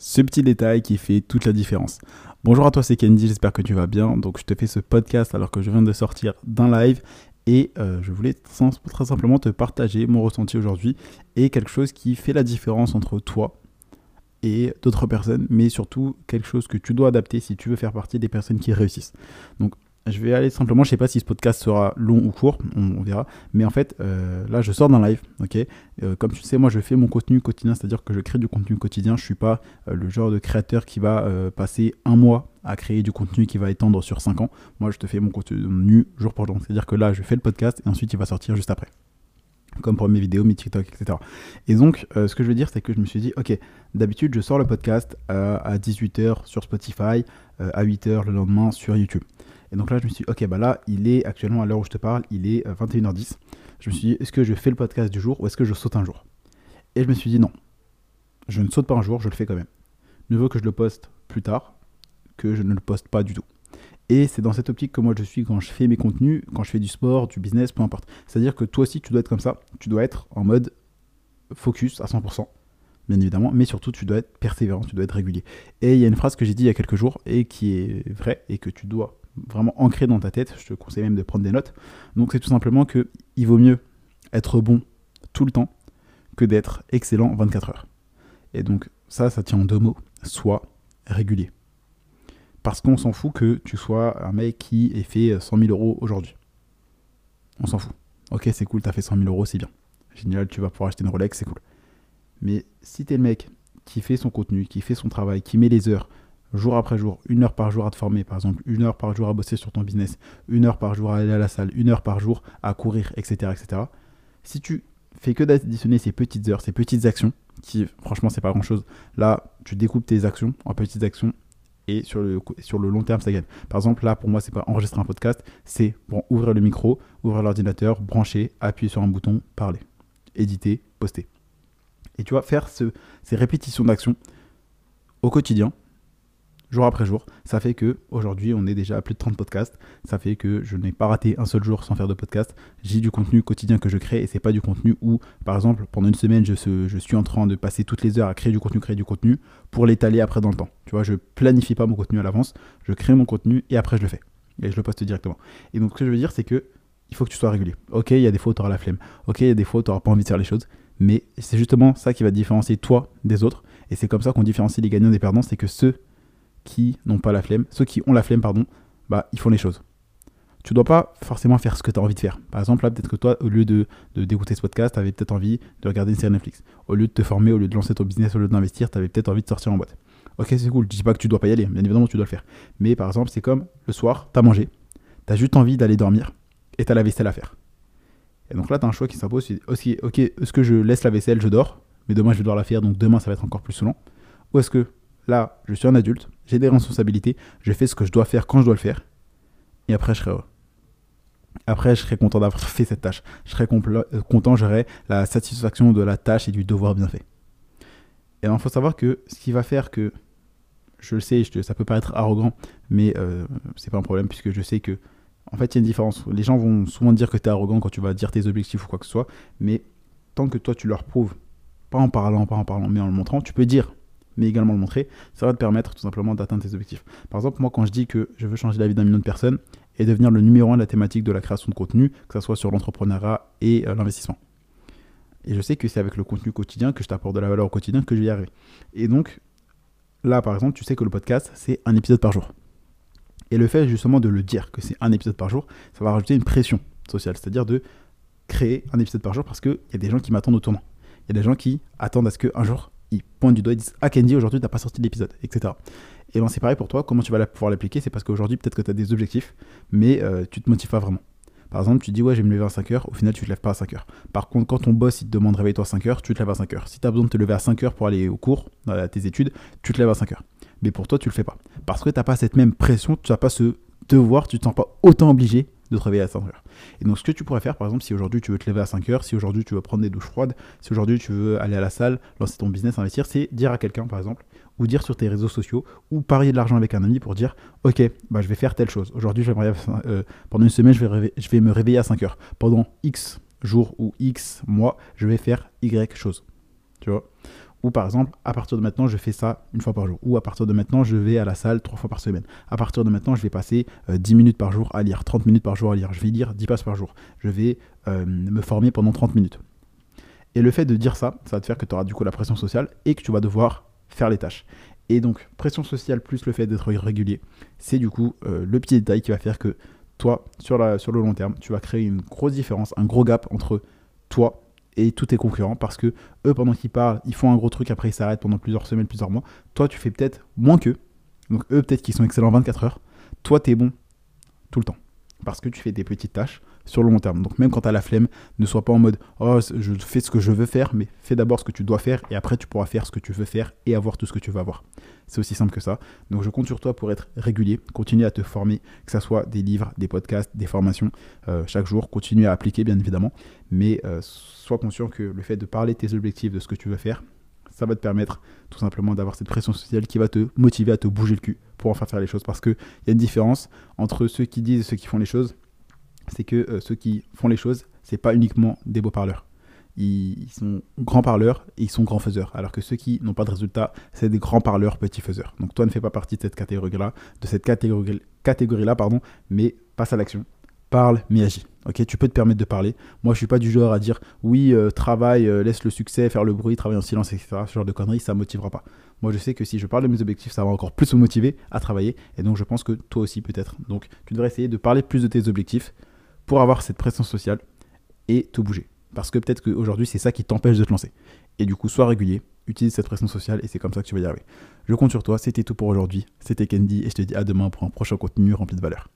Ce petit détail qui fait toute la différence. Bonjour à toi, c'est Candy, j'espère que tu vas bien. Donc je te fais ce podcast alors que je viens de sortir d'un live et euh, je voulais très simplement te partager mon ressenti aujourd'hui et quelque chose qui fait la différence entre toi et d'autres personnes, mais surtout quelque chose que tu dois adapter si tu veux faire partie des personnes qui réussissent. Donc je vais aller simplement, je sais pas si ce podcast sera long ou court, on, verra. Mais en fait, euh, là, je sors d'un live, ok euh, Comme tu sais, moi, je fais mon contenu quotidien, c'est-à-dire que je crée du contenu quotidien. Je suis pas euh, le genre de créateur qui va passer un mois à créer du contenu qui va étendre sur 5 ans. Moi, je te fais mon contenu jour pour jour. C'est-à-dire que là, je fais le podcast et ensuite, il va sortir juste après comme pour mes vidéos, mes TikTok, etc. Et donc, ce que je veux dire, c'est que je me suis dit, ok, d'habitude, je sors le podcast à 18h sur Spotify, à 8h le lendemain sur YouTube. Et donc là, je me suis dit, ok, bah là, il est actuellement, à l'heure où je te parle, il est 21h10. Euh, je me suis dit, est-ce que je fais le podcast du jour ou est-ce que je saute un jour? Et je me suis dit, non, je ne saute pas un jour, je le fais quand même. Mieux vaut que je le poste plus tard que je ne le poste pas du tout. Et c'est dans cette optique que moi je suis quand je fais mes contenus, quand je fais du sport, du business, peu importe. C'est-à-dire que toi aussi, tu dois être comme ça. Tu dois être en mode focus à 100%, bien évidemment, mais surtout, tu dois être persévérant, tu dois être régulier. Et il y a une phrase que j'ai dit il y a quelques jours et qui est vraie et que tu dois vraiment ancré dans ta tête. Je te conseille même de prendre des notes. Donc c'est tout simplement que il vaut mieux être bon tout le temps que d'être excellent 24 heures. Et donc ça, ça tient en deux mots. Sois régulier. Parce qu'on s'en fout que tu sois un mec qui ait fait 100 000 euros aujourd'hui. On s'en fout. Ok, c'est cool, t'as fait 100 000 euros, c'est bien. Génial, tu vas pouvoir acheter une Rolex, c'est cool. Mais si t'es le mec qui fait son contenu, qui fait son travail, qui met les heures, jour après jour, une heure par jour à te former, par exemple, une heure par jour à bosser sur ton business, une heure par jour à aller à la salle, une heure par jour à courir, etc., etc. Si tu fais que d'additionner ces petites heures, ces petites actions, qui franchement c'est pas grand chose, là tu découpes tes actions en petites actions et sur le, sur le long terme ça gagne. Par exemple là pour moi c'est pas enregistrer un podcast, c'est ouvrir le micro, ouvrir l'ordinateur, brancher, appuyer sur un bouton, parler, éditer, poster. Et tu vois, faire ce, ces répétitions d'actions au quotidien, jour après jour. Ça fait que aujourd'hui, on est déjà à plus de 30 podcasts. Ça fait que je n'ai pas raté un seul jour sans faire de podcast. J'ai du contenu quotidien que je crée et c'est pas du contenu où, par exemple, pendant une semaine, je, suis en train de passer toutes les heures à créer du contenu, créer du contenu pour l'étaler après dans le temps. Tu vois, je planifie pas mon contenu à l'avance. Je crée mon contenu et après je le fais et je le poste directement. Et donc, ce que je veux dire, c'est que il faut que tu sois régulier. Ok, il y a des fois où tu auras la flemme. Ok, il y a des fois où tu n'auras pas envie de faire les choses. Mais c'est justement ça qui va différencier toi des autres. Et c'est comme ça qu'on différencie les gagnants des perdants. C'est que ceux qui n'ont pas la flemme, ceux qui ont la flemme, pardon, bah, ils font les choses. Tu dois pas forcément faire ce que tu as envie de faire. Par exemple, là, peut-être que toi, au lieu de, d'écouter ce podcast, tu avais peut-être envie de regarder une série Netflix. Au lieu de te former, au lieu de lancer ton business, au lieu d'investir, tu avais peut-être envie de sortir en boîte. Ok, c'est cool. Je dis pas que tu dois pas y aller. Bien évidemment, tu dois le faire. Mais par exemple, c'est comme le soir, tu as mangé, tu as juste envie d'aller dormir et tu as la vaisselle à faire. Et donc là, tu as un choix qui s'impose. Ok, ok, est-ce que je laisse la vaisselle, je dors, mais demain, je vais devoir la faire, donc demain, ça va être encore plus saoulant. Ou est-ce que Là, je suis un adulte, j'ai des responsabilités, je fais ce que je dois faire quand je dois le faire, et après, je serai heureux. Après, je serai content d'avoir fait cette tâche. Je serai euh, content, j'aurai la satisfaction de la tâche et du devoir bien fait. Et il faut savoir que ce qui va faire que, je le sais, ça peut paraître arrogant, mais euh, c'est pas un problème puisque je sais que, en fait, il y a une différence. Les gens vont souvent dire que tu es arrogant quand tu vas dire tes objectifs ou quoi que ce soit, mais tant que toi tu leur prouves, pas en parlant, pas en parlant, mais en le montrant, tu peux dire mais également le montrer, ça va te permettre tout simplement d'atteindre tes objectifs. Par exemple, moi, quand je dis que je veux changer la vie d'un million de personnes et devenir le numéro un de la thématique de la création de contenu, que ce soit sur l'entrepreneuriat et euh, l'investissement. Et je sais que c'est avec le contenu quotidien que je t'apporte de la valeur au quotidien que je vais y arriver. Et donc, là, par exemple, tu sais que le podcast, c'est un épisode par jour. Et le fait justement de le dire que c'est un épisode par jour, ça va rajouter une pression sociale, c'est-à-dire de créer un épisode par jour parce qu'il y a des gens qui m'attendent au tournant. Il y a des gens qui attendent à ce qu'un jour, ils pointent du doigt, ils disent Ah, Candy, aujourd'hui, t'as pas sorti l'épisode, etc. Et ben, c'est pareil pour toi. Comment tu vas pouvoir l'appliquer? C'est parce qu'aujourd'hui, peut-être que tu as des objectifs, mais euh, tu te motives pas vraiment. Par exemple, tu dis Ouais, je vais me lever à 5 heures, au final, tu te lèves pas à 5 heures. Par contre, quand ton boss il te demande réveille-toi à 5 heures, tu te lèves à 5 heures. Si tu as besoin de te lever à 5 heures pour aller au cours, à tes études, tu te lèves à 5 heures. Mais pour toi, tu le fais pas. Parce que tu n'as pas cette même pression, tu n'as pas ce devoir, tu te sens pas autant obligé de te réveiller à 5 heures. Et donc, ce que tu pourrais faire, par exemple, si aujourd'hui tu veux te lever à 5 heures, si aujourd'hui tu veux prendre des douches froides, si aujourd'hui tu veux aller à la salle, lancer ton business, investir, c'est dire à quelqu'un, par exemple, ou dire sur tes réseaux sociaux, ou parier de l'argent avec un ami pour dire, ok, bah, je vais faire telle chose. Aujourd'hui, euh, pendant une semaine, je vais, je vais me réveiller à 5 heures. Pendant X jours ou X mois, je vais faire Y chose. Tu vois? Ou par exemple, à partir de maintenant, je fais ça une fois par jour. Ou à partir de maintenant, je vais à la salle trois fois par semaine. À partir de maintenant, je vais passer 10 minutes par jour à lire, 30 minutes par jour à lire. Je vais lire 10 pages par jour. Je vais me former pendant 30 minutes. Et le fait de dire ça, ça va te faire que tu auras du coup la pression sociale et que tu vas devoir faire les tâches. Et donc, pression sociale plus le fait d'être régulier, c'est du coup euh, le petit détail qui va faire que toi, sur, sur le long terme, tu vas créer une grosse différence, un gros gap entre toi et tous tes concurrents parce que eux, pendant qu'ils parlent, ils font un gros truc, après ils s'arrêtent pendant plusieurs semaines, plusieurs mois. Toi, tu fais peut-être moins qu'eux. Donc, eux, peut-être qu'ils sont excellents 24 heures. Toi, tu es bon tout le temps parce que tu fais des petites tâches sur le long terme. Donc même quand tu as la flemme, ne sois pas en mode oh je fais ce que je veux faire, mais fais d'abord ce que tu dois faire et après tu pourras faire ce que tu veux faire et avoir tout ce que tu veux avoir. C'est aussi simple que ça. Donc je compte sur toi pour être régulier, continue à te former, que ce soit des livres, des podcasts, des formations euh, chaque jour, continue à appliquer bien évidemment, mais euh, sois conscient que le fait de parler de tes objectifs, de ce que tu veux faire, ça va te permettre tout simplement d'avoir cette pression sociale qui va te motiver à te bouger le cul pour enfin faire les choses. Parce qu'il y a une différence entre ceux qui disent et ceux qui font les choses. C'est que euh, ceux qui font les choses, c'est pas uniquement des beaux parleurs. Ils, sont grands parleurs et ils sont grands faiseurs. Alors que ceux qui n'ont pas de résultat, c'est des grands parleurs, petits faiseurs. Donc toi ne fais pas partie de cette catégorie-là, de cette catégorie, catégorie-là, pardon, mais passe à l'action parle mais agis. Ok, tu peux te permettre de parler. Moi, je suis pas du genre à dire oui, euh, travaille, euh, laisse le succès, faire le bruit, travaille en silence, etc. Ce genre de conneries, ça motivera pas. Moi, je sais que si je parle de mes objectifs, ça va encore plus me motiver à travailler. Et donc, je pense que toi aussi, peut-être. Donc, tu devrais essayer de parler plus de tes objectifs pour avoir cette pression sociale et te bouger. Parce que peut-être qu'aujourd'hui, c'est ça qui t'empêche de te lancer. Et du coup, sois régulier, utilise cette pression sociale et c'est comme ça que tu vas y arriver. Je compte sur toi, c'était tout pour aujourd'hui. C'était Candy et je te dis à demain pour un prochain contenu rempli de valeur.